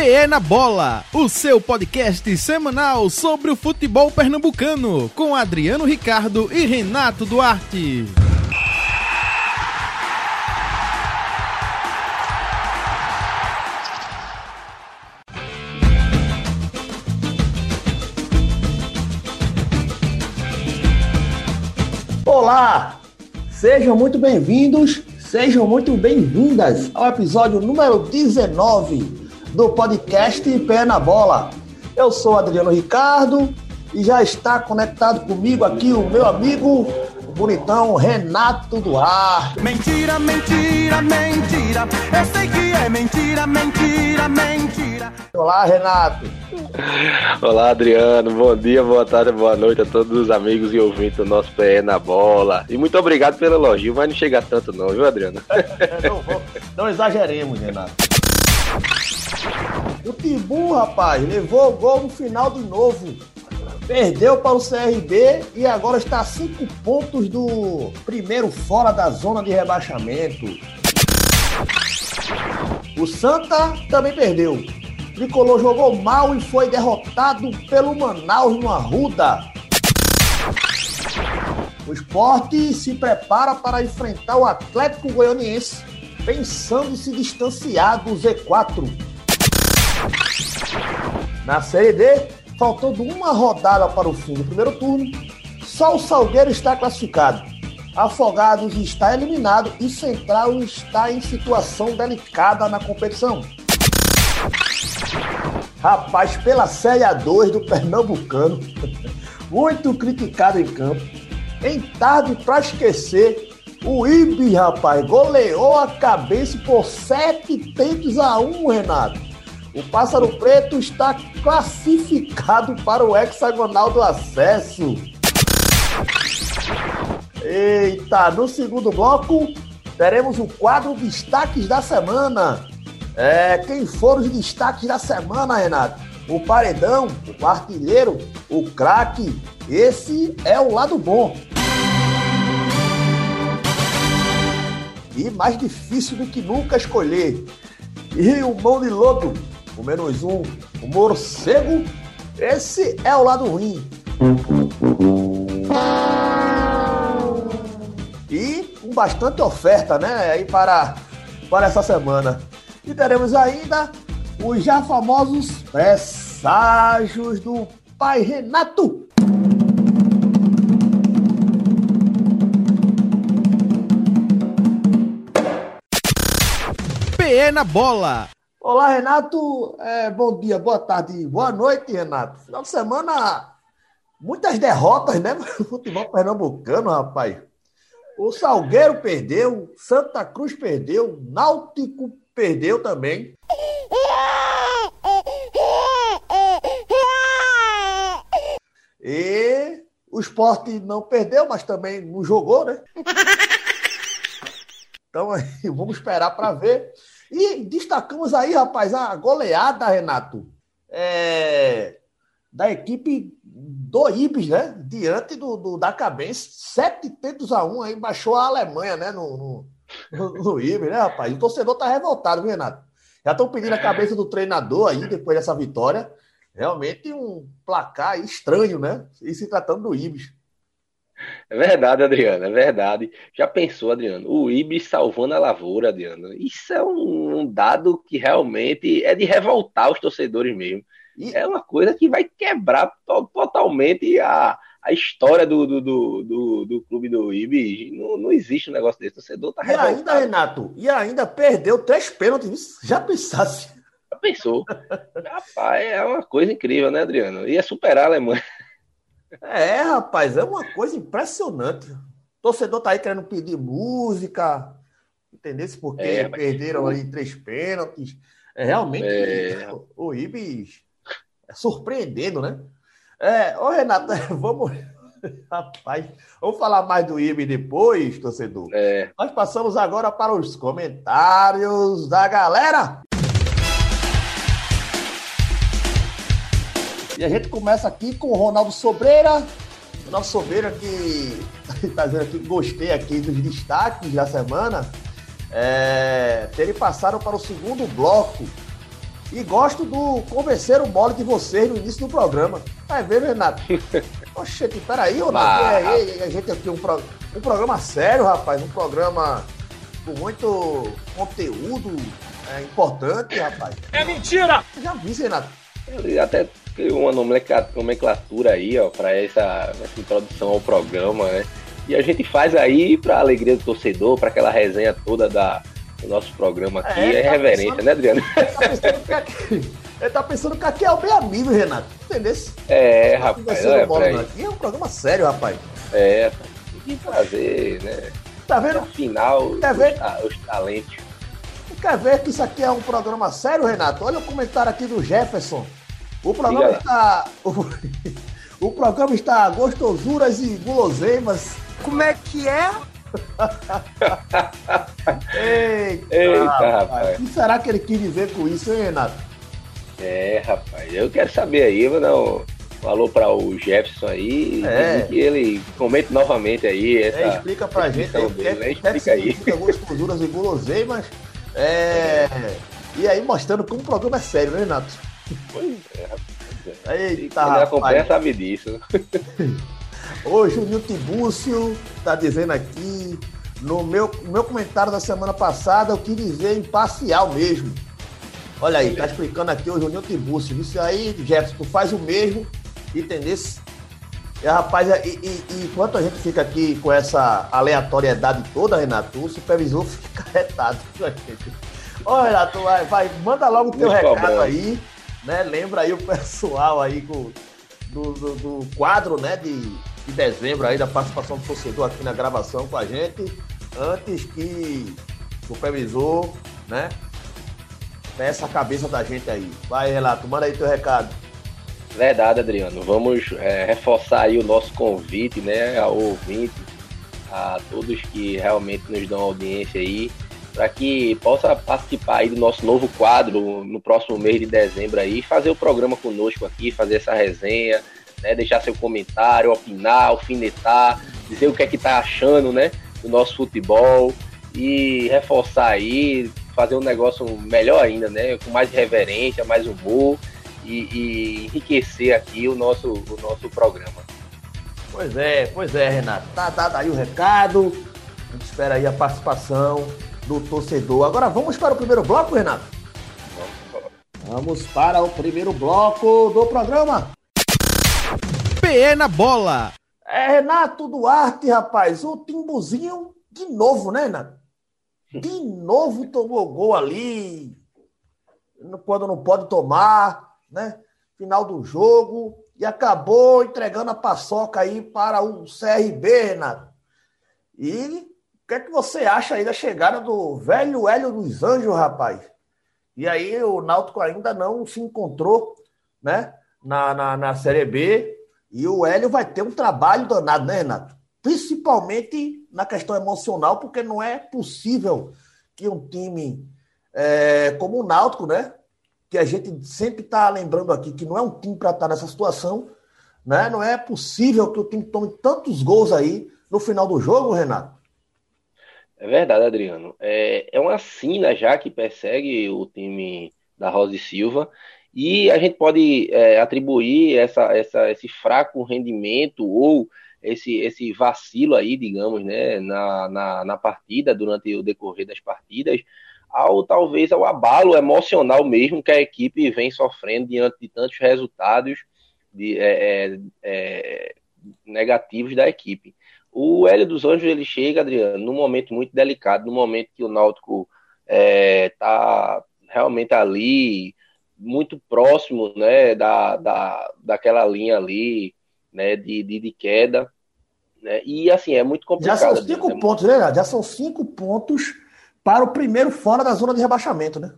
PE na Bola, o seu podcast semanal sobre o futebol pernambucano, com Adriano Ricardo e Renato Duarte. Olá! Sejam muito bem-vindos, sejam muito bem-vindas ao episódio número 19 do podcast Pé na Bola. Eu sou Adriano Ricardo e já está conectado comigo aqui o meu amigo, o bonitão Renato Duarte. Mentira, mentira, mentira. Eu sei que é mentira, mentira, mentira. Olá, Renato. Olá, Adriano. Bom dia, boa tarde, boa noite a todos os amigos e ouvintes do nosso PE na bola. E muito obrigado pelo elogio, mas não chega tanto não, viu, Adriano? não, vou- não exageremos, Renato. O Timbu, rapaz, levou o gol no final de novo. Perdeu para o CRB e agora está a cinco pontos do primeiro fora da zona de rebaixamento. O Santa também perdeu. Tricolor jogou mal e foi derrotado pelo Manaus no Arruda. O esporte se prepara para enfrentar o Atlético Goianiense, pensando em se distanciar do Z4. Na Série D, faltando uma rodada para o fim do primeiro turno, só o Salgueiro está classificado. Afogados está eliminado e Central está em situação delicada na competição. Rapaz, pela Série A2 do Pernambucano, muito criticado em campo, em tarde para esquecer, o Ibi, rapaz, goleou a cabeça por sete tentos a um, Renato. O Pássaro Preto está classificado para o hexagonal do acesso. Eita, no segundo bloco teremos o quadro Destaques da Semana. É, quem foram os destaques da semana, Renato? O Paredão, o Artilheiro, o Craque. Esse é o lado bom. E mais difícil do que nunca escolher. E o Mão de Lodo, o menos um, o Morcego. Esse é o lado ruim. E com bastante oferta, né? Aí para, para essa semana. E teremos ainda os já famosos presságios do pai Renato. PE na Bola, Olá, Renato. É, bom dia, boa tarde, boa noite, Renato. Final de semana, muitas derrotas, né? Futebol pernambucano, rapaz. O Salgueiro perdeu, Santa Cruz perdeu, Náutico perdeu também. E o esporte não perdeu, mas também não jogou, né? Então aí, vamos esperar para ver. E destacamos aí, rapaz, a goleada, Renato, é, da equipe do Ibis, né? Diante do, do da Cabense, sete tentos a um, aí baixou a Alemanha, né? No, no, no, no Ibis, né, rapaz? O torcedor tá revoltado, viu, Renato? Já estão pedindo a cabeça do treinador aí, depois dessa vitória. Realmente um placar estranho, né? E se tratando do Ibis. É verdade, Adriano, é verdade. Já pensou, Adriano? O Ibis salvando a lavoura, Adriano. Isso é um, um dado que realmente é de revoltar os torcedores mesmo. E- É uma coisa que vai quebrar to- totalmente a, a história do, do, do, do, do clube do Ibis. Não, não existe um negócio desse. O torcedor tá E ainda, revoltado. Renato, e ainda perdeu três pênaltis. Já pensasse? Já pensou? Rapaz, é uma coisa incrível, né, Adriano? Ia superar a Alemanha. É, rapaz, é uma coisa impressionante. O torcedor tá aí querendo pedir música, entendeu? Porque É, mas- perderam ali três pênaltis. É realmente É. o Ibis é surpreendendo, né? É, ô Renato, vamos. Rapaz, vamos falar mais do Ibis depois, torcedor. É, Nós passamos agora para os comentários da galera. E a gente começa aqui com o Ronaldo Sobreira. Ronaldo Sobreira que está dizendo aqui, gostei aqui dos destaques da semana. É, terem passaram para o segundo bloco. E gosto do convencer o mole de vocês no início do programa. Vai ver, Renato? Oxente, peraí, Renato. Ah. É, é, a gente aqui, um, pro- um programa sério, rapaz. Um programa com muito conteúdo é, importante, rapaz. É mentira! Eu já vi, Renato. Ele até criou uma nomencla- nomenclatura aí, ó, para essa, essa introdução ao programa, né? E a gente faz aí para alegria do torcedor, para aquela resenha toda da, do nosso programa aqui. É, É, tá pensando- né, Adriano? Ele tá pensando que aqui, tá é o bem amigo, Renato. Entendeu? É, Tá rapaz, olha bola, aí. Aqui é um programa sério, rapaz. É, que trazer, né? Tá vendo? Afinal, Quer ver? os, os talentos. Quer ver que isso aqui é um programa sério, Renato? Olha o comentário aqui do Jefferson. O programa Diga está. O, o programa está gostosuras e guloseimas. Como é que é? Eita, Eita, rapaz. rapaz. O que será que ele quis dizer com isso, hein, Renato? É, rapaz, eu quero saber aí, vou dar um, um alô para o Jefferson aí, É. que ele comente novamente aí essa. É, explica pra gente aí é- dele, o que é que explica aí. gostosuras e guloseimas. É, E aí mostrando como o programa é sério, né, Renato? Pois é. Eita, Quem acompanha sabe disso. Ô, Juninho Tibúcio tá dizendo aqui, no meu, meu comentário da semana passada, eu quis dizer imparcial mesmo. Olha aí, tá explicando aqui o Juninho Tibúcio. Isso aí, Jefferson, tu faz o mesmo, entendeu? E, rapaz, e, e- e enquanto a gente fica aqui com essa aleatoriedade toda, Renato, o supervisor fica retado com a gente. Ô, Renato, vai, vai, manda logo o teu Nos recado cobrando. aí, né? Lembra aí o pessoal aí do, do, do quadro, né, de, de dezembro aí, da participação do torcedor aqui na gravação com a gente, antes que o supervisor, né, peça a cabeça da gente aí. Vai, Renato, manda aí teu recado. Verdade, Adriano. Vamos é, reforçar aí o nosso convite, né, ao ouvinte, a todos que realmente nos dão audiência aí, para que possa participar aí do nosso novo quadro no próximo mês de dezembro aí, fazer o programa conosco aqui, fazer essa resenha, né, deixar seu comentário, opinar, alfinetar, dizer o que é que tá achando, né, do nosso futebol e reforçar aí, fazer um negócio melhor ainda, né, com mais reverência, mais humor e, e enriquecer aqui o nosso, o nosso programa. Pois é, pois é, Renato. Tá dado aí o recado. A gente espera aí a participação do torcedor. Agora vamos para o primeiro bloco, Renato? Vamos para o primeiro bloco do programa. PE na bola. É Renato Duarte, rapaz. O Timbuzinho de novo, né, Renato? De novo tomou gol ali. Quando não pode tomar, né? Final do jogo. E acabou entregando a paçoca aí para o CRB, Renato. E que é que você acha aí da chegada do velho Hélio dos Anjos, rapaz? E aí o Náutico ainda não se encontrou, né? Na, na, na Série B. E o Hélio vai ter um trabalho danado, né, Renato? Principalmente na questão emocional, porque não é possível que um time é, como o Náutico, né? Que a gente sempre está lembrando aqui que não é um time para estar nessa situação, né? Não é possível que o time tome tantos gols aí no final do jogo, Renato. É verdade, Adriano. É, é uma sina já que persegue o time da Rosa e Silva e a gente pode é, atribuir essa, essa, esse fraco rendimento ou esse, esse vacilo aí, digamos, né, na, na, na partida, durante o decorrer das partidas, ao talvez ao abalo emocional mesmo que a equipe vem sofrendo diante de tantos resultados de, é, é, negativos da equipe. O Hélio dos Anjos ele chega, Adriano, num momento muito delicado, num momento que o Náutico está realmente ali, muito próximo né, da, da, daquela linha ali né, de, de, de queda. Né, e assim, é muito complicado. Já são cinco Adriano. pontos, né? Já são cinco pontos para o primeiro fora da zona de rebaixamento, né?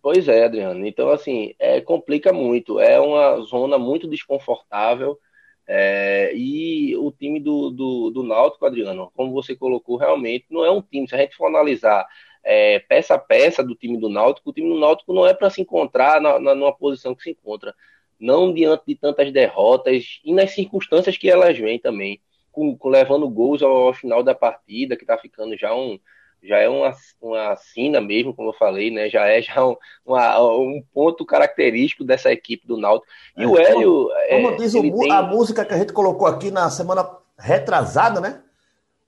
Pois é, Adriano. Então, assim, é, complica muito. É uma zona muito desconfortável. É, e o time do, do, do Náutico, Adriano, como você colocou, realmente não é um time. Se a gente for analisar é, peça a peça do time do Náutico, o time do Náutico não é para se encontrar na, na, numa posição que se encontra. Não diante de tantas derrotas e nas circunstâncias que elas vêm também. Com, com levando gols ao, ao final da partida, que está ficando já um, já é uma, uma sina mesmo, como eu falei, né? Já é já um, uma, um ponto característico dessa equipe do Náutico. E é, o Hélio. Como, como diz o, tem... a música que a gente colocou aqui na semana retrasada, né?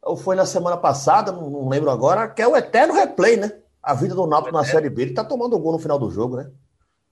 Ou foi na semana passada, não, lembro agora, que é o eterno replay, né? A vida do Náutico na Série B, ele tá tomando gol no final do jogo, né?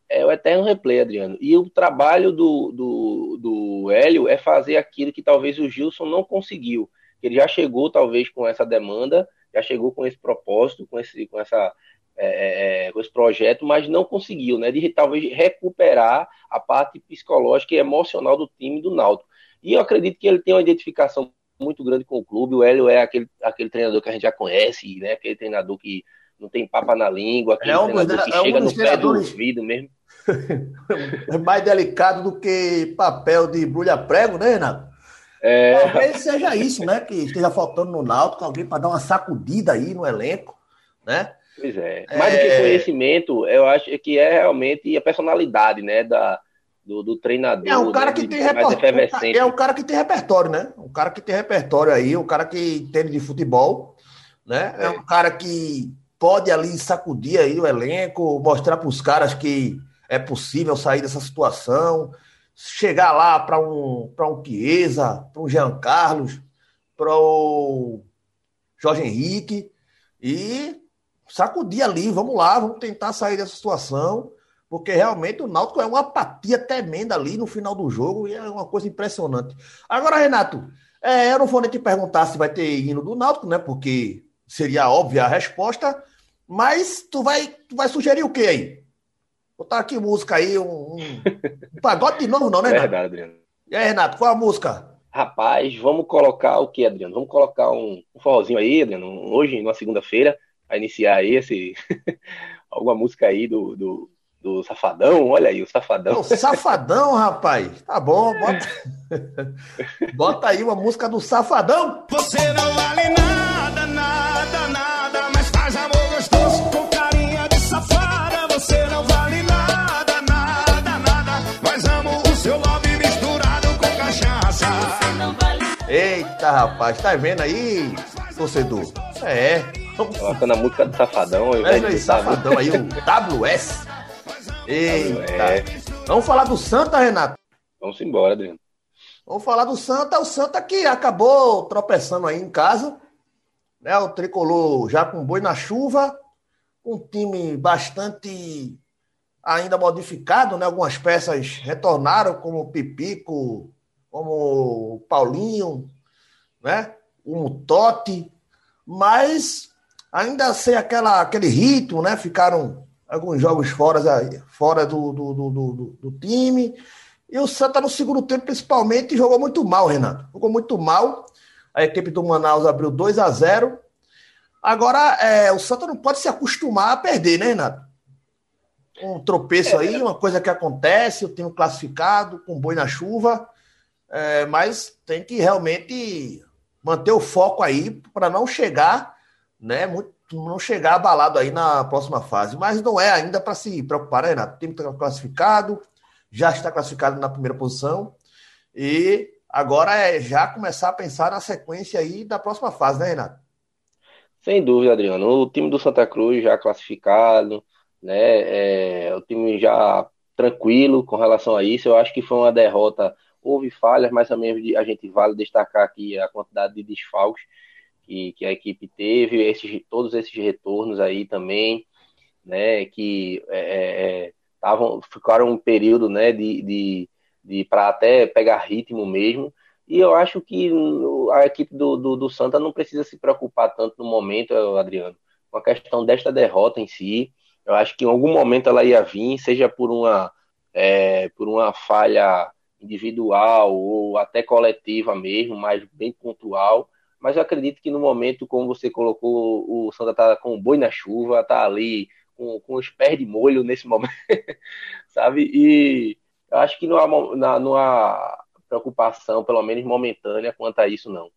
É o eterno replay, Adriano. E o trabalho do, do, do Hélio é fazer aquilo que talvez o Gilson não conseguiu. Ele já chegou, talvez, com essa demanda já chegou com esse propósito, com esse, com essa, é, é, é, com esse projeto, mas não conseguiu, né? De talvez recuperar a parte psicológica e emocional do time do Náutico. E eu acredito que ele tem uma identificação muito grande com o clube. O Hélio é aquele, aquele treinador que a gente já conhece, né? Aquele treinador que não tem papa na língua, aquele é um, treinador que é chega um no pé do ouvido mesmo. é mais delicado do que papel de brulha-prego, né, Renato? É... Talvez seja isso, né? Que esteja faltando no Náutico, alguém para dar uma sacudida aí no elenco, né? Pois é. Mais é... do que conhecimento, eu acho que é realmente a personalidade, né? Da, do, do treinador. É um cara né, que tem repertório. É um cara que tem repertório, né? Um cara que tem repertório aí, um cara que entende de futebol, né? É, é um cara que pode ali sacudir aí o elenco, mostrar para os caras que é possível sair dessa situação chegar lá para um, para um Chiesa, para um Jean Carlos, para o Jorge Henrique e sacudir ali, vamos lá, vamos tentar sair dessa situação, porque realmente o Náutico é uma apatia tremenda ali no final do jogo e é uma coisa impressionante. Agora, Renato, é, eu não vou nem te perguntar se vai ter hino do Náutico, né? Porque seria óbvia a resposta, mas tu vai, tu vai sugerir o quê aí? Botar aqui música aí, um, um, um pagode de novo, não, né, Renato? Verdade, Adriano. E aí, Renato, qual a música? Rapaz, vamos colocar o que, Adriano? Vamos colocar um, um forrozinho aí, Adriano, hoje, na segunda-feira, a iniciar aí esse. alguma música aí do, do, do Safadão, olha aí, o Safadão. O Safadão, rapaz. Tá bom, bota. bota aí uma música do Safadão. Você não vale nada, nada, nada, Eita, rapaz, tá vendo aí, torcedor? É. Colocando a música do Safadão. Wesley Safadão aí, o WS. Eita. Vamos falar do Santa, Renato? Vamos embora, Adriano. Vamos falar do Santa. O Santa que acabou tropeçando aí em casa. Né? O tricolor já com boi na chuva. Um time bastante ainda modificado, né? Algumas peças retornaram, como o Pipico, como o Paulinho, né? o Totti, mas ainda sem aquela, aquele ritmo, né? Ficaram alguns jogos fora, fora do, do, do, do, do time. E o Santa no segundo tempo, principalmente, jogou muito mal, Renato. Jogou muito mal. A equipe do Manaus abriu 2 a 0 Agora, é, o Santa não pode se acostumar a perder, né, Renato? Um tropeço aí, uma coisa que acontece, o time classificado, com boi na chuva. É, mas tem que realmente manter o foco aí para não chegar, né? Muito, não chegar abalado aí na próxima fase. Mas não é ainda para se preocupar, né, Renato? O time está classificado, já está classificado na primeira posição. E agora é já começar a pensar na sequência aí da próxima fase, né, Renato? Sem dúvida, Adriano. O time do Santa Cruz já classificado, né? É, o time já tranquilo com relação a isso. Eu acho que foi uma derrota houve falhas, mas também a gente vale destacar aqui a quantidade de desfalques que, que a equipe teve, esses, todos esses retornos aí também, né, que é, é, tavam, ficaram um período, né, de, de, de para até pegar ritmo mesmo, e eu acho que a equipe do, do, do, Santa não precisa se preocupar tanto no momento, Adriano, com a questão desta derrota em si, eu acho que em algum momento ela ia vir, seja por uma, é, por uma falha individual ou até coletiva mesmo, mas bem pontual. Mas eu acredito que no momento, como você colocou, o Santa tá com o boi na chuva, tá ali com, com os pés de molho nesse momento, sabe? E eu acho que não há, não há preocupação, pelo menos momentânea, quanto a isso, não.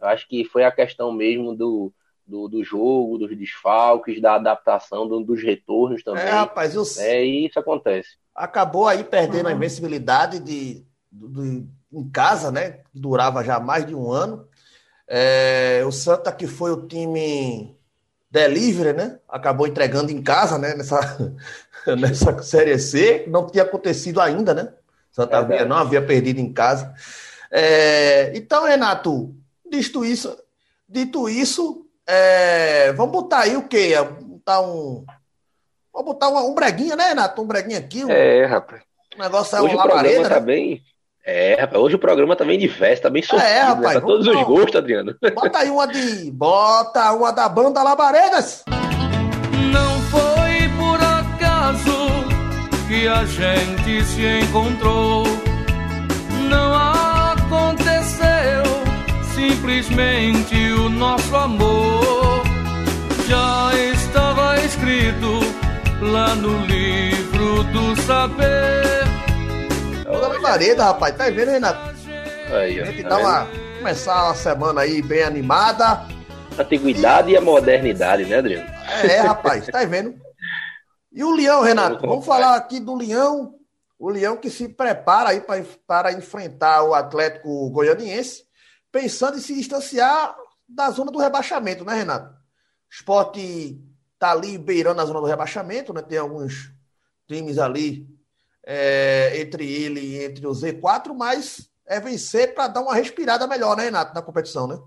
Eu acho que foi a questão mesmo do, do, do jogo, dos desfalques, da adaptação, do, dos retornos também. É, rapaz, eu... é, e isso acontece. Acabou aí perdendo uhum. a invencibilidade de, do, do, em casa, né? Durava já mais de um ano. É, o Santa, que foi o time delivery, né? Acabou entregando em casa, né? Nessa, nessa Série C. Não tinha acontecido ainda, né? Santa Via não havia perdido em casa. É, então, Renato, dito isso, dito isso é, vamos botar aí o quê? Botar um. Vamos botar um, um breguinha, né, Renato? Um breguinha aqui. Um, é, rapaz. O negócio é hoje uma labareda, tá né? bem. É, rapaz, hoje o programa tá bem diverso, tá bem sortido, É, rapaz, né? Pra vamos todos os gostos, Adriano. Bota aí uma de. Bota uma da banda Labaredas. Não foi por acaso que a gente se encontrou. Não aconteceu simplesmente o nosso amor. Já estava escrito lá no livro do saber. Banda Labareda, rapaz. Tá vendo, Renato? Aí, A ó, gente tá dá vendo? uma. Começar a semana aí bem animada. A antiguidade e a modernidade, né, Adriano? É, rapaz, tá vendo? E o Leão, Renato? Vamos Vamos falar aqui do Leão. O Leão que se prepara aí pra- para enfrentar o Atlético Goianiense, pensando em se distanciar da zona do rebaixamento, né, Renato? O esporte tá ali beirando a zona do rebaixamento, né? Tem alguns times ali é, entre ele e entre o Z4, mas é vencer para dar uma respirada melhor, né, Renato, na competição, né?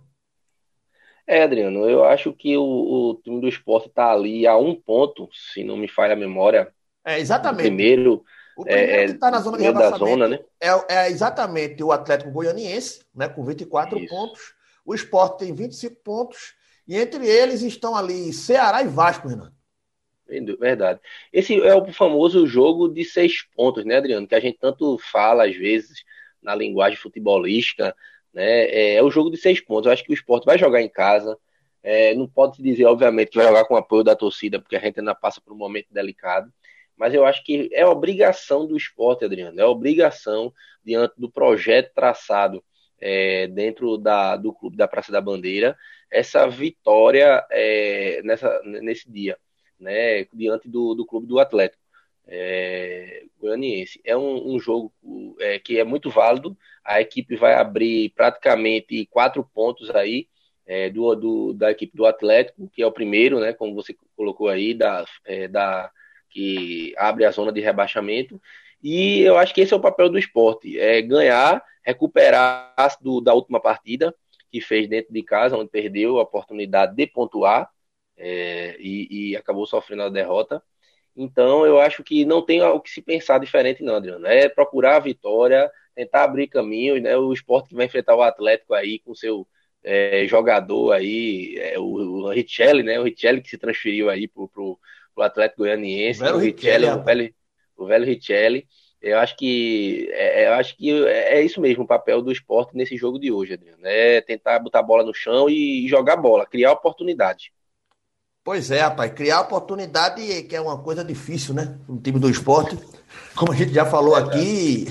É, Adriano, eu acho que o, o time do esporte tá ali a um ponto, se não me falha a memória, É, exatamente. primeiro, O primeiro é, que está na zona de rebaixamento zona, né? é, é exatamente o Atlético Goianiense, né, com 24 Isso. pontos. O Sport tem 25 pontos. E entre eles estão ali Ceará e Vasco, Renato. Verdade. Esse é o famoso jogo de seis pontos, né, Adriano? Que a gente tanto fala às vezes na linguagem futebolística, né? É, é o jogo de seis pontos. Eu acho que o esporte vai jogar em casa. É, não pode se dizer, obviamente, que vai jogar com o apoio da torcida, porque a gente ainda passa por um momento delicado. Mas eu acho que é obrigação do esporte, Adriano. É obrigação diante do projeto traçado é, dentro da, do clube da Praça da Bandeira, essa vitória é, nessa, nesse dia né, diante do, do clube do Atlético é, Goianiense. É um, um jogo é, que é muito válido. A equipe vai abrir praticamente quatro pontos aí é, do, do, da equipe do Atlético, que é o primeiro, né, como você colocou aí, da, é, da, que abre a zona de rebaixamento. E eu acho que esse é o papel do esporte: é ganhar, recuperar do, da última partida que fez dentro de casa, onde perdeu a oportunidade de pontuar é, e, e, acabou sofrendo a derrota. Então, eu acho que não tem o que se pensar diferente, não, Adriano. É procurar a vitória, tentar abrir caminhos, né? O esporte que vai enfrentar o Atlético aí com seu é, jogador aí, é, o, o Richelli, né? O Richelli que se transferiu aí pro, pro, pro Atlético Goianiense, o, o Richelli, o velho, o velho Richelli. Eu acho que é, eu acho que é isso mesmo o papel do esporte nesse jogo de hoje, Adriano. É tentar botar a bola no chão e jogar bola, criar oportunidade. Pois é, rapaz, criar oportunidade que é uma coisa difícil, né? No time do esporte. Como a gente já falou aqui,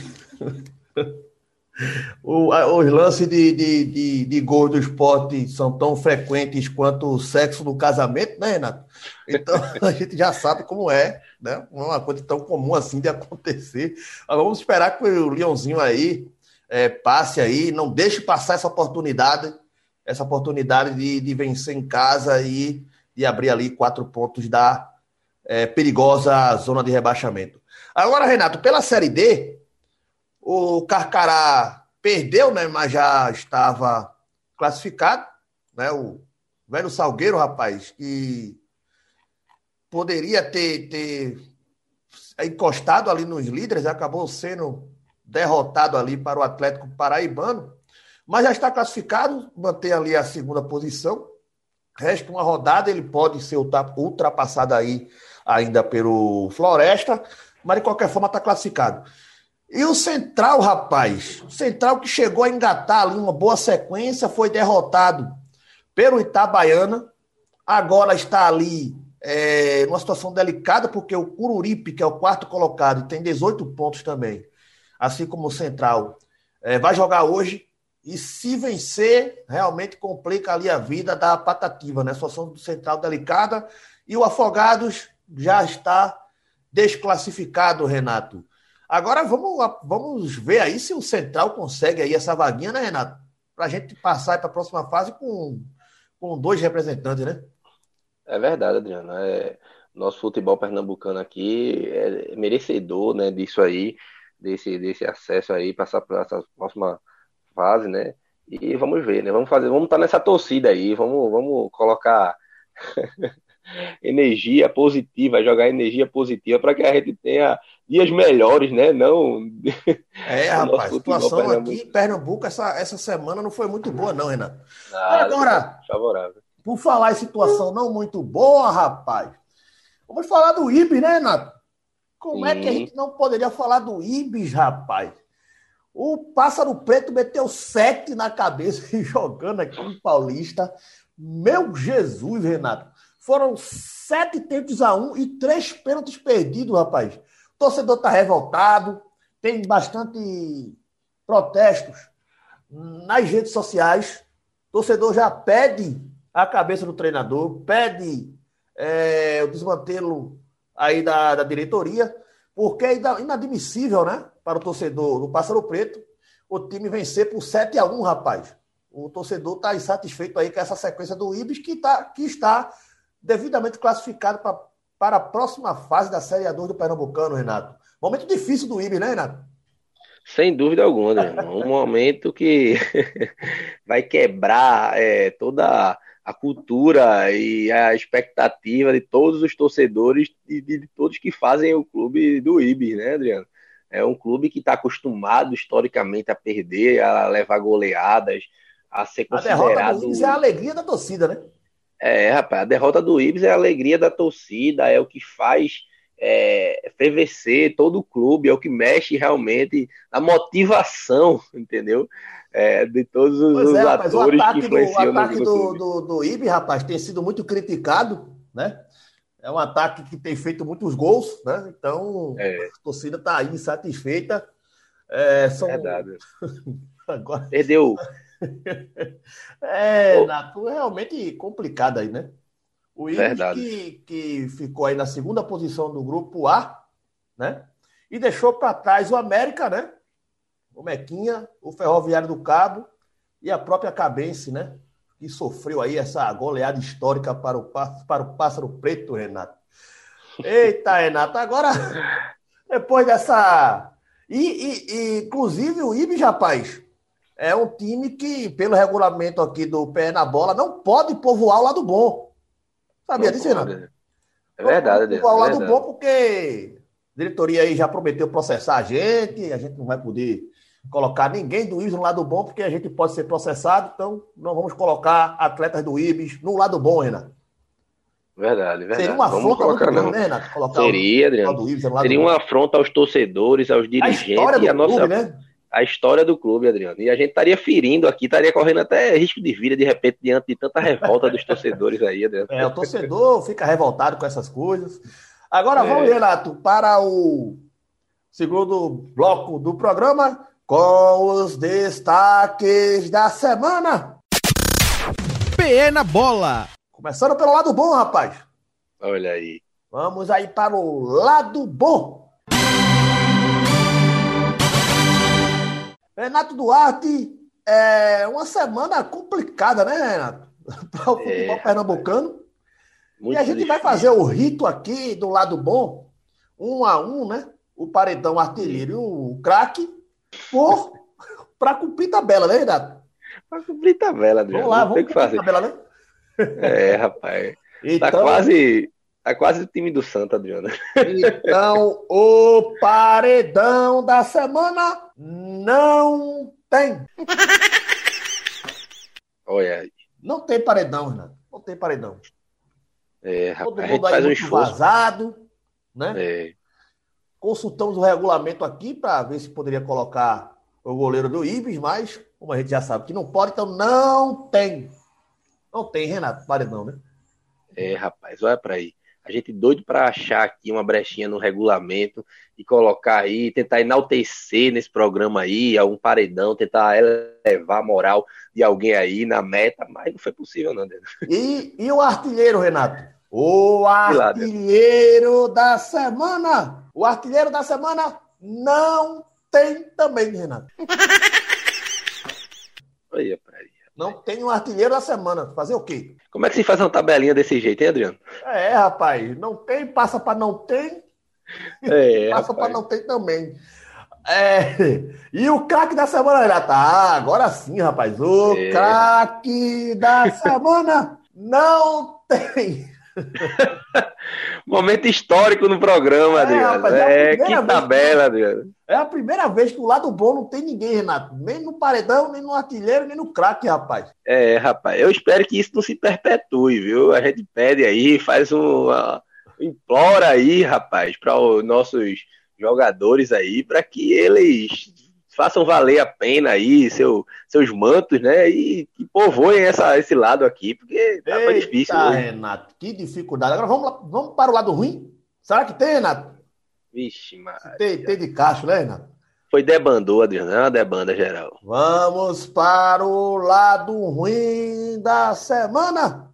o, os lances de, de, de, de gol do esporte são tão frequentes quanto o sexo no casamento, né, Renato? Então a gente já sabe como é, né? Não é uma coisa tão comum assim de acontecer. Mas vamos esperar que o Leãozinho aí é, passe aí, não deixe passar essa oportunidade, essa oportunidade de, de vencer em casa e de abrir ali quatro pontos da é, perigosa zona de rebaixamento. Agora, Renato, pela Série D, o Carcará perdeu, né, mas já estava classificado, né, o velho Salgueiro, rapaz, que poderia ter, ter encostado ali nos líderes, acabou sendo derrotado ali para o Atlético Paraibano, mas já está classificado, mantém ali a segunda posição, Resta uma rodada, ele pode ser ultrapassado aí ainda pelo Floresta, mas de qualquer forma está classificado. E o Central, rapaz, o Central que chegou a engatar ali uma boa sequência, foi derrotado pelo Itabaiana, agora está ali é, numa situação delicada, porque o Cururipe, que é o quarto colocado, tem 18 pontos também, assim como o Central, é, vai jogar hoje e se vencer, realmente complica ali a vida da Patativa, né? A situação do Central delicada. E o Afogados já está desclassificado, Renato. Agora vamos, vamos ver aí se o Central consegue aí essa vaguinha, né, Renato? Para a gente passar para a próxima fase com, com dois representantes, né? É verdade, Adriano. É, nosso futebol pernambucano aqui é merecedor, né, disso aí, desse, desse acesso aí, passar para essa próxima fase, né? E vamos ver, né? Vamos fazer, vamos estar tá nessa torcida aí, vamos, vamos colocar energia positiva, jogar energia positiva para que a gente tenha dias melhores, né? Não. É, rapaz, a situação aqui em Pernambuco essa, essa semana não foi muito boa, não, Renato. Nada, Agora, favorável. por falar em situação não muito boa, rapaz, vamos falar do Ibis, né, Renato? Como Sim. é que a gente não poderia falar do Ibis, rapaz? O Pássaro Preto meteu sete na cabeça e jogando aqui no Paulista. Meu Jesus, Renato. Foram sete tentos a um e três pênaltis perdidos, rapaz. O torcedor está revoltado, tem bastante protestos nas redes sociais. O torcedor já pede a cabeça do treinador, pede é, o desmantelo aí da, da diretoria, porque é inadmissível, né? Para o torcedor do Pássaro Preto, o time vencer por 7 a 1 rapaz. O torcedor está insatisfeito aí com essa sequência do Ibis, que, tá, que está devidamente classificado pra, para a próxima fase da Série A2 do Pernambucano, Renato. Momento difícil do IB, né, Renato? Sem dúvida alguma, né? um momento que vai quebrar é, toda a cultura e a expectativa de todos os torcedores e de, de, todos que fazem o clube do IB, né, Adriano? É um clube que está acostumado historicamente a perder, a levar goleadas, a ser considerado. A derrota do Ibis é a alegria da torcida, né? É, rapaz, a derrota do Ibis é a alegria da torcida, é o que faz é, fervecer todo o clube, é o que mexe realmente na motivação, entendeu? É, de todos os, pois é, rapaz, atores o ataque que influenciam do, o ataque do, do, do Ibis, rapaz, tem sido muito criticado, né? É um ataque que tem feito muitos gols, né? Então, é. a torcida está aí insatisfeita. É, são... Verdade. Agora... Perdeu é, Nato, é realmente complicado aí, né? O Ibis que, que ficou aí na segunda posição do grupo A, né? E deixou para trás o América, né? O Mequinha, o Ferroviário do Cabo e a própria Cabense, né? Que sofreu aí essa goleada histórica para o, para o Pássaro Preto, Renato. Eita, Renato, agora, depois dessa. E, e, e inclusive o Ibis, rapaz, é um time que, pelo regulamento aqui do pé na bola, não pode povoar o lado bom. Sabia disso, Renato? É verdade, não povoar o lado bom porque a diretoria aí já prometeu processar a gente, a gente não vai poder colocar ninguém do Ibis no lado bom, porque a gente pode ser processado, então não vamos colocar atletas do Ibis no lado bom, Renato. Verdade, verdade. Seria uma afronta colocar, muito né, Renato? Colocar Seria, Adriano. Seria uma afronta aos torcedores, aos dirigentes a e a nossa. Clube, né? A história do clube, Adriano. E a gente estaria ferindo aqui, estaria correndo até risco de vida, de repente, diante de tanta revolta dos torcedores aí, Adriano. É, o torcedor fica revoltado com essas coisas. Agora é. vamos, Renato, para o segundo bloco do programa, com os destaques da semana. PE na bola. Começando pelo lado bom, rapaz. Olha aí. Vamos aí para o lado bom. Renato Duarte, é uma semana complicada, né, Renato? Para o futebol é, pernambucano. e a gente difícil. vai fazer o rito aqui do lado bom, um a um, né? O paredão artilheiro e o craque, para cumprir tabela, né, Renato? Para cumprir tabela, Adriano. Vamos lá, vamos cumprir fazer. tabela, né? É, rapaz. Tá então, tá quase é quase o time do Santa, Adriano. Então, o paredão da semana não tem. Olha aí. Não tem paredão, Renato. Não tem paredão. É, rapaz, Todo mundo aí muito um vazado, né? É. Consultamos o regulamento aqui para ver se poderia colocar o goleiro do Ibis, mas como a gente já sabe que não pode, então não tem. Não tem, Renato, paredão, né? É, rapaz, olha para aí. A gente doido para achar aqui uma brechinha no regulamento e colocar aí, tentar enaltecer nesse programa aí, algum paredão, tentar elevar a moral de alguém aí na meta, mas não foi possível, não, Deus. E, e o artilheiro, Renato? O artilheiro da semana! O artilheiro da semana não tem também, Renato. Não tem um artilheiro da semana. Fazer o quê? Como é que se faz uma tabelinha desse jeito, hein, Adriano? É, rapaz. Não tem, passa para não tem. É, passa para não tem também. É, e o craque da semana já tá. Agora sim, rapaz. O É. craque da semana não tem. Momento histórico no programa, É, Adriano. rapaz, é É, que tabela, Adriano. É a primeira vez que o lado bom não tem ninguém, Renato. Nem no paredão, nem no artilheiro, nem no craque, rapaz. É, rapaz, eu espero que isso não se perpetue, viu? A gente pede aí, faz um. uma- implora aí, rapaz, para os nossos jogadores aí, para que eles façam valer a pena aí seu, seus mantos, né? E que povoem essa, esse lado aqui, porque tá Eita, difícil. hoje. Renato, que dificuldade. Agora vamos, lá, vamos para o lado ruim? Será que tem, Renato? Vixe, mas Tem, tem de cacho, né, Renato? foi debandou, Adriano, é uma debanda geral. Vamos para o lado ruim da semana.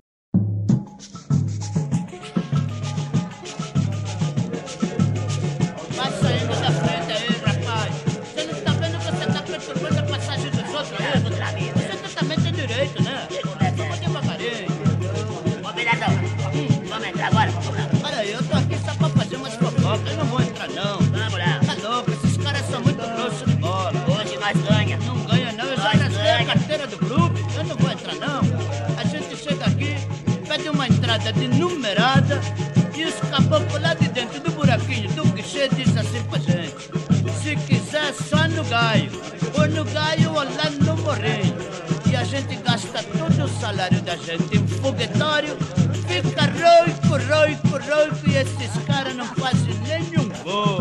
Numerada e os caboclos lá de dentro do buraquinho do guichê diz assim pra gente. Se quiser, só no gaio. Ou no gaio ou lá no morrinho. E a gente gasta todo o salário da gente em foguetório. Fica roico, roico, roico e esses caras não fazem nenhum gol.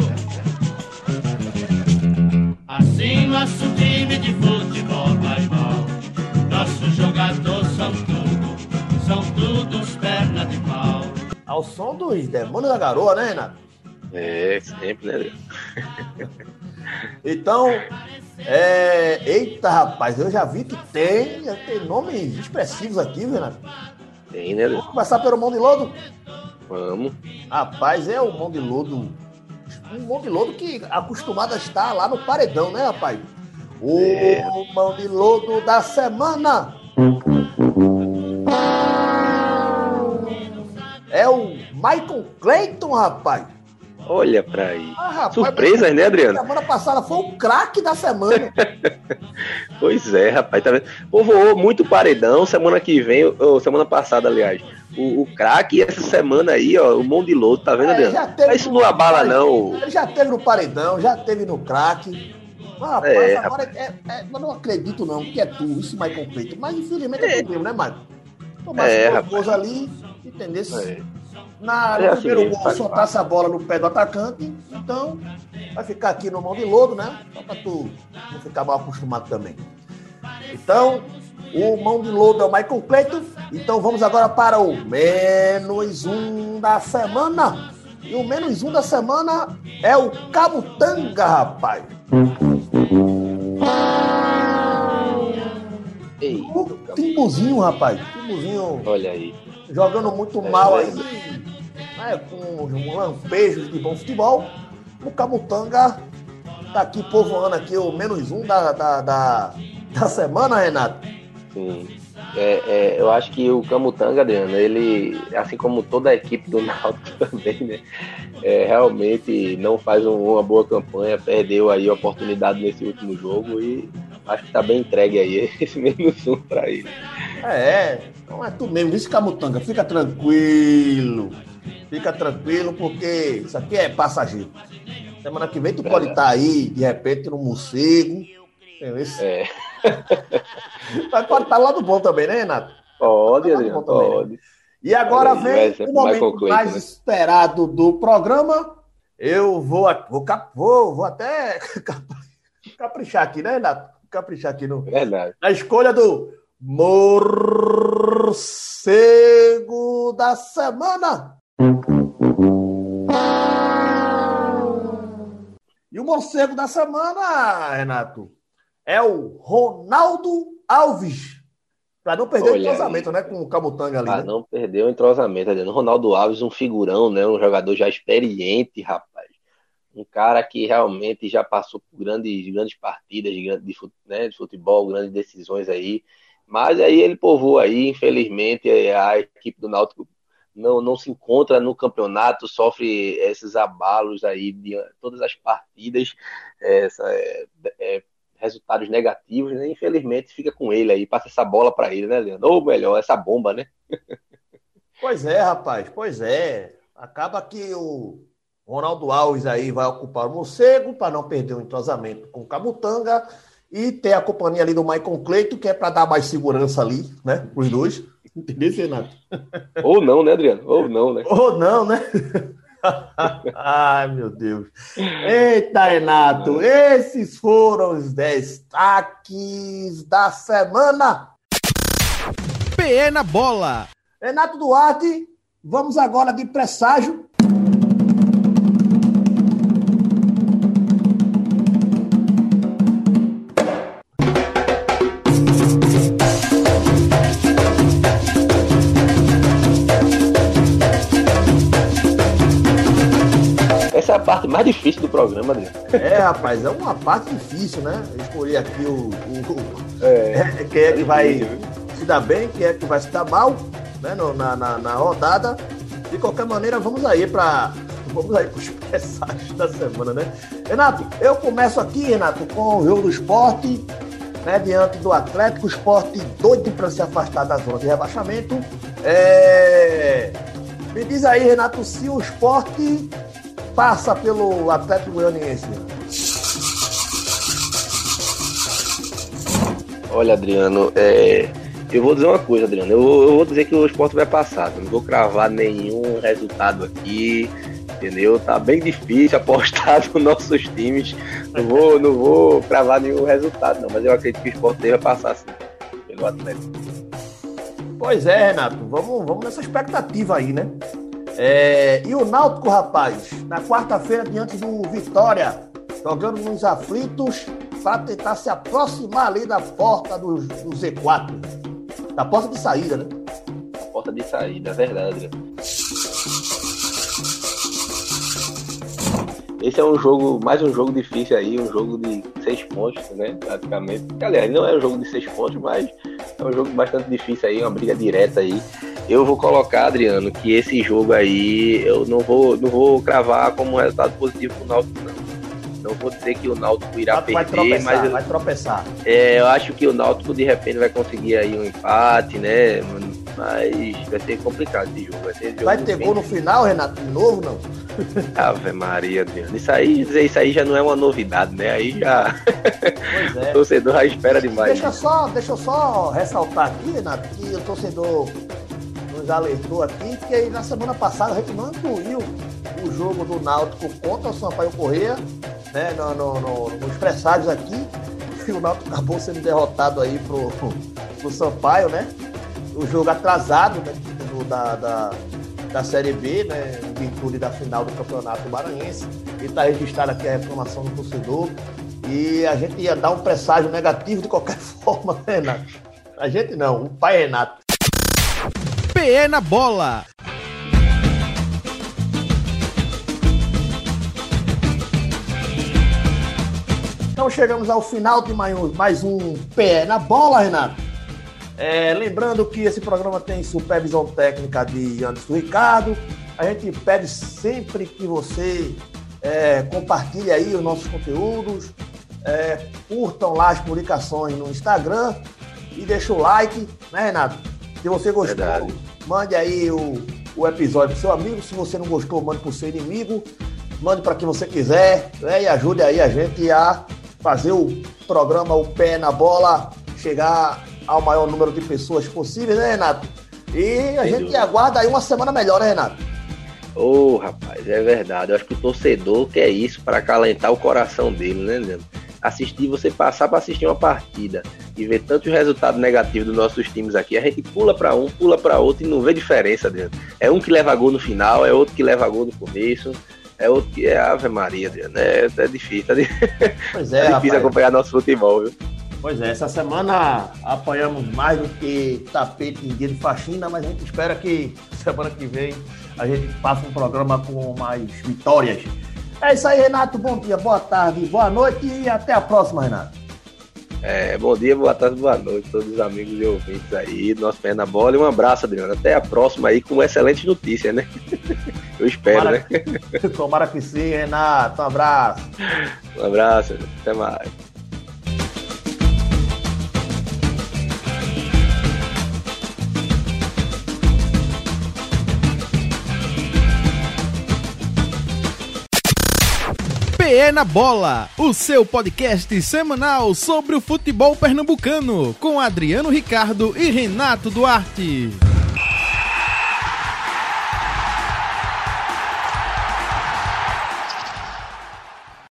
Assim nosso time de futebol vai mal. Nossos jogadores são Ao som dos demônios da garoa, né, Renato? É, sempre, né? Então, é... eita, rapaz, eu já vi que tem, tem nomes expressivos aqui, Renato. Tem, né? Vamos começar pelo Mão de Lodo? Vamos. Rapaz, é o Mão de Lodo. Um Mão de Lodo que acostumado a estar lá no paredão, né, rapaz? O É. Mão de Lodo da semana. Michael Clayton, rapaz. Olha pra aí. Ah, rapaz, Surpresas, né, Adriano? Semana passada foi o craque da semana. Pois é, rapaz, tá vendo? Povoou muito paredão, semana que vem, ou semana passada, aliás, o, o craque, essa semana aí, ó, o mão de lodo, tá vendo, É, Adriano? Mas isso não abala, não. Ele já teve no paredão, já teve no craque. Mas, rapaz, É, agora é, é- eu não acredito não que é tu, isso Michael Clayton. Mas infelizmente é, É. tu mesmo, né, Michael? Tomasse É, rapaz. gols ali, entendeu? É. Na, É no assim primeiro gol, faz soltasse a bola no pé do atacante, então vai ficar aqui no mão de lodo, né? Só pra tu não ficar mal acostumado também. Então, o mão de lodo é o Michael Clayton. Então vamos agora para o menos um da semana. E o menos um da semana é o Cabutanga, rapaz. Ei, O Timbuzinho, rapaz. Timbuzinho olha aí. Jogando muito É mal aí, né, com lampejos de bom futebol. O Camutanga tá aqui povoando aqui o menos um da, da, da, da semana, Renato. Sim. É, é, eu acho que o Camutanga, Adriano, ele, assim como toda a equipe do Náutico também, né? é, realmente não faz um- uma boa campanha, perdeu aí a oportunidade nesse último jogo e acho que tá bem entregue aí esse menos um pra ele. É, então é tu mesmo, disse Camutanga, fica tranquilo. Fica tranquilo, porque isso aqui é passageiro. Semana que vem tu pode estar aí, de repente, no morcego. entendeu? É, Mas pode estar lá do bom também, né, Renato? pode, Tá Adriano, né? pode. E agora vem o exemplo o momento Clayton, mais né? esperado do programa. Eu vou, vou, vou, vou até cap- caprichar aqui, né, Renato? Caprichar aqui no, Verdade. na escolha do morcego da semana. E o morcego da semana, Renato, é o Ronaldo Alves. Para não perder o Olha aí. entrosamento, né, com o Camutanga ali. Ah, né? não perdeu o entrosamento, Adriano. Ronaldo Alves, um figurão, né? Um jogador já experiente, rapaz. Um cara que realmente já passou por grandes, grandes partidas de, né, de futebol, grandes decisões aí. Mas aí ele povoou aí, infelizmente, a equipe do Náutico não, não se encontra no campeonato, sofre esses abalos aí de todas as partidas, essa, é, é, resultados negativos, né? Infelizmente fica com ele aí, passa essa bola para ele, né, Leandro? Ou melhor, essa bomba, né? Pois é, rapaz, pois é. Acaba que o Ronaldo Alves aí vai ocupar o morcego para não perder o entrosamento com o Camutanga e ter a companhia ali do Michael Cleito, que é para dar mais segurança ali, né? Os dois. Entendeu, Renato? Ou não, né, Adriano? Ou não, né? Ou não, né? Ai, meu Deus. Eita, Renato, esses foram os destaques da semana. PE na bola. Renato Duarte, vamos agora de presságio. Parte mais difícil do programa, Adriano. É, rapaz, é uma parte difícil, né? Eu escolhi aqui o, o- o- É, quem é que vai difícil, se dar bem, quem é que vai se dar mal, né? na, na, na rodada. De qualquer maneira, vamos aí para vamos aí para os presságios da semana, né? Renato, eu começo aqui, Renato, com o jogo do esporte, né? Diante do Atlético, o esporte doido para se afastar da zona de rebaixamento. É... Me diz aí, Renato, se o esporte passa pelo Atlético Goianiense. Olha, Adriano, é, eu vou dizer uma coisa, Adriano. Eu, eu vou dizer que o esporte vai passar. Não vou cravar nenhum resultado aqui, entendeu? Tá bem difícil apostar nos nossos times. Não vou, não vou cravar nenhum resultado, não. Mas eu acredito que o esporte deve passar sim, pelo Atlético. Pois é, Renato, vamos, vamos nessa expectativa aí, né? É, e o Náutico, rapaz, na quarta-feira, diante do Vitória, jogando nos aflitos para tentar se aproximar ali da porta do, do Z4. Da porta de saída, né? Porta de saída, é verdade, Adriano. Esse é um jogo, mais um jogo difícil aí, um jogo de seis pontos, né? Praticamente. Aliás, não é um jogo de seis pontos, mas é um jogo bastante difícil aí, uma briga direta aí. Eu vou colocar, Adriano, que esse jogo aí eu não vou, não vou cravar como um resultado positivo pro Náutico, não. Não vou dizer que o Náutico irá vai perder, tropeçar, mas eu, vai tropeçar. é, eu acho que o Náutico de repente vai conseguir aí um empate, né? Mas vai ser complicado esse jogo. Vai, ser jogo Vai ter gol no final, Renato, de novo, não? Ave Maria, Deus. Isso aí, isso aí já não é uma novidade, né? Aí já Pois o é. torcedor já espera demais. Deixa eu só, deixa eu só ressaltar aqui, Renato, que o torcedor alertou aqui que na semana passada a gente não incluiu o jogo do Náutico contra o Sampaio Correia, né, no, no- no- nos presságios aqui, e o Náutico acabou sendo derrotado aí pro, pro Sampaio, né? O jogo atrasado né, do- da, da, da Série B, né? Em virtude da final do Campeonato Maranhense. E está registrada aqui a reclamação do torcedor. E a gente ia dar um presságio negativo de qualquer forma, né, Renato? A gente não, o pai Renato. PE na bola. Então chegamos ao final de mais um, mais um Pé na Bola, Renato. É, lembrando que esse programa tem supervisão técnica de Anderson Ricardo. A gente pede sempre que você é, compartilhe aí os nossos conteúdos, é, curtam lá as publicações no Instagram e deixa o like, né, Renato? Se você gostou, Verdade. Mande aí o, o episódio pro seu amigo. Se você não gostou, mande pro seu inimigo. Mande para quem você quiser né, e ajude aí a gente a fazer o programa O Pé na Bola chegar ao maior número de pessoas possível, né, Renato? E a Sem gente dúvida. aguarda aí uma semana melhor, né, Renato? Ô, rapaz, é verdade. Eu acho que o torcedor quer isso para acalentar o coração dele, né, Leandro? Assistir, você passar para assistir uma partida e ver tantos resultados negativos dos nossos times aqui, a gente pula para um, pula para outro e não vê diferença, Adriano. É um que leva gol no final, é outro que leva gol no começo, é outro que é Ave Maria, Adriano. É, é difícil, tá, di- Pois tá é, difícil rapaz. acompanhar nosso futebol, viu? Pois é, essa semana apanhamos mais do que tapete em dia de faxina, mas a gente espera que semana que vem a gente faça um programa com mais vitórias. É isso aí, Renato. Bom dia, boa tarde, boa noite e até a próxima, Renato. É, bom dia, boa tarde, boa noite, todos os amigos e ouvintes aí do nosso Pé na Bola. E um abraço, Adriano. Até a próxima aí com excelentes notícias, né? Eu espero, Tomara, né? tomara que sim, Renato. Um abraço. Um abraço, até mais. PE na Bola, o seu podcast semanal sobre o futebol pernambucano, com Adriano Ricardo e Renato Duarte.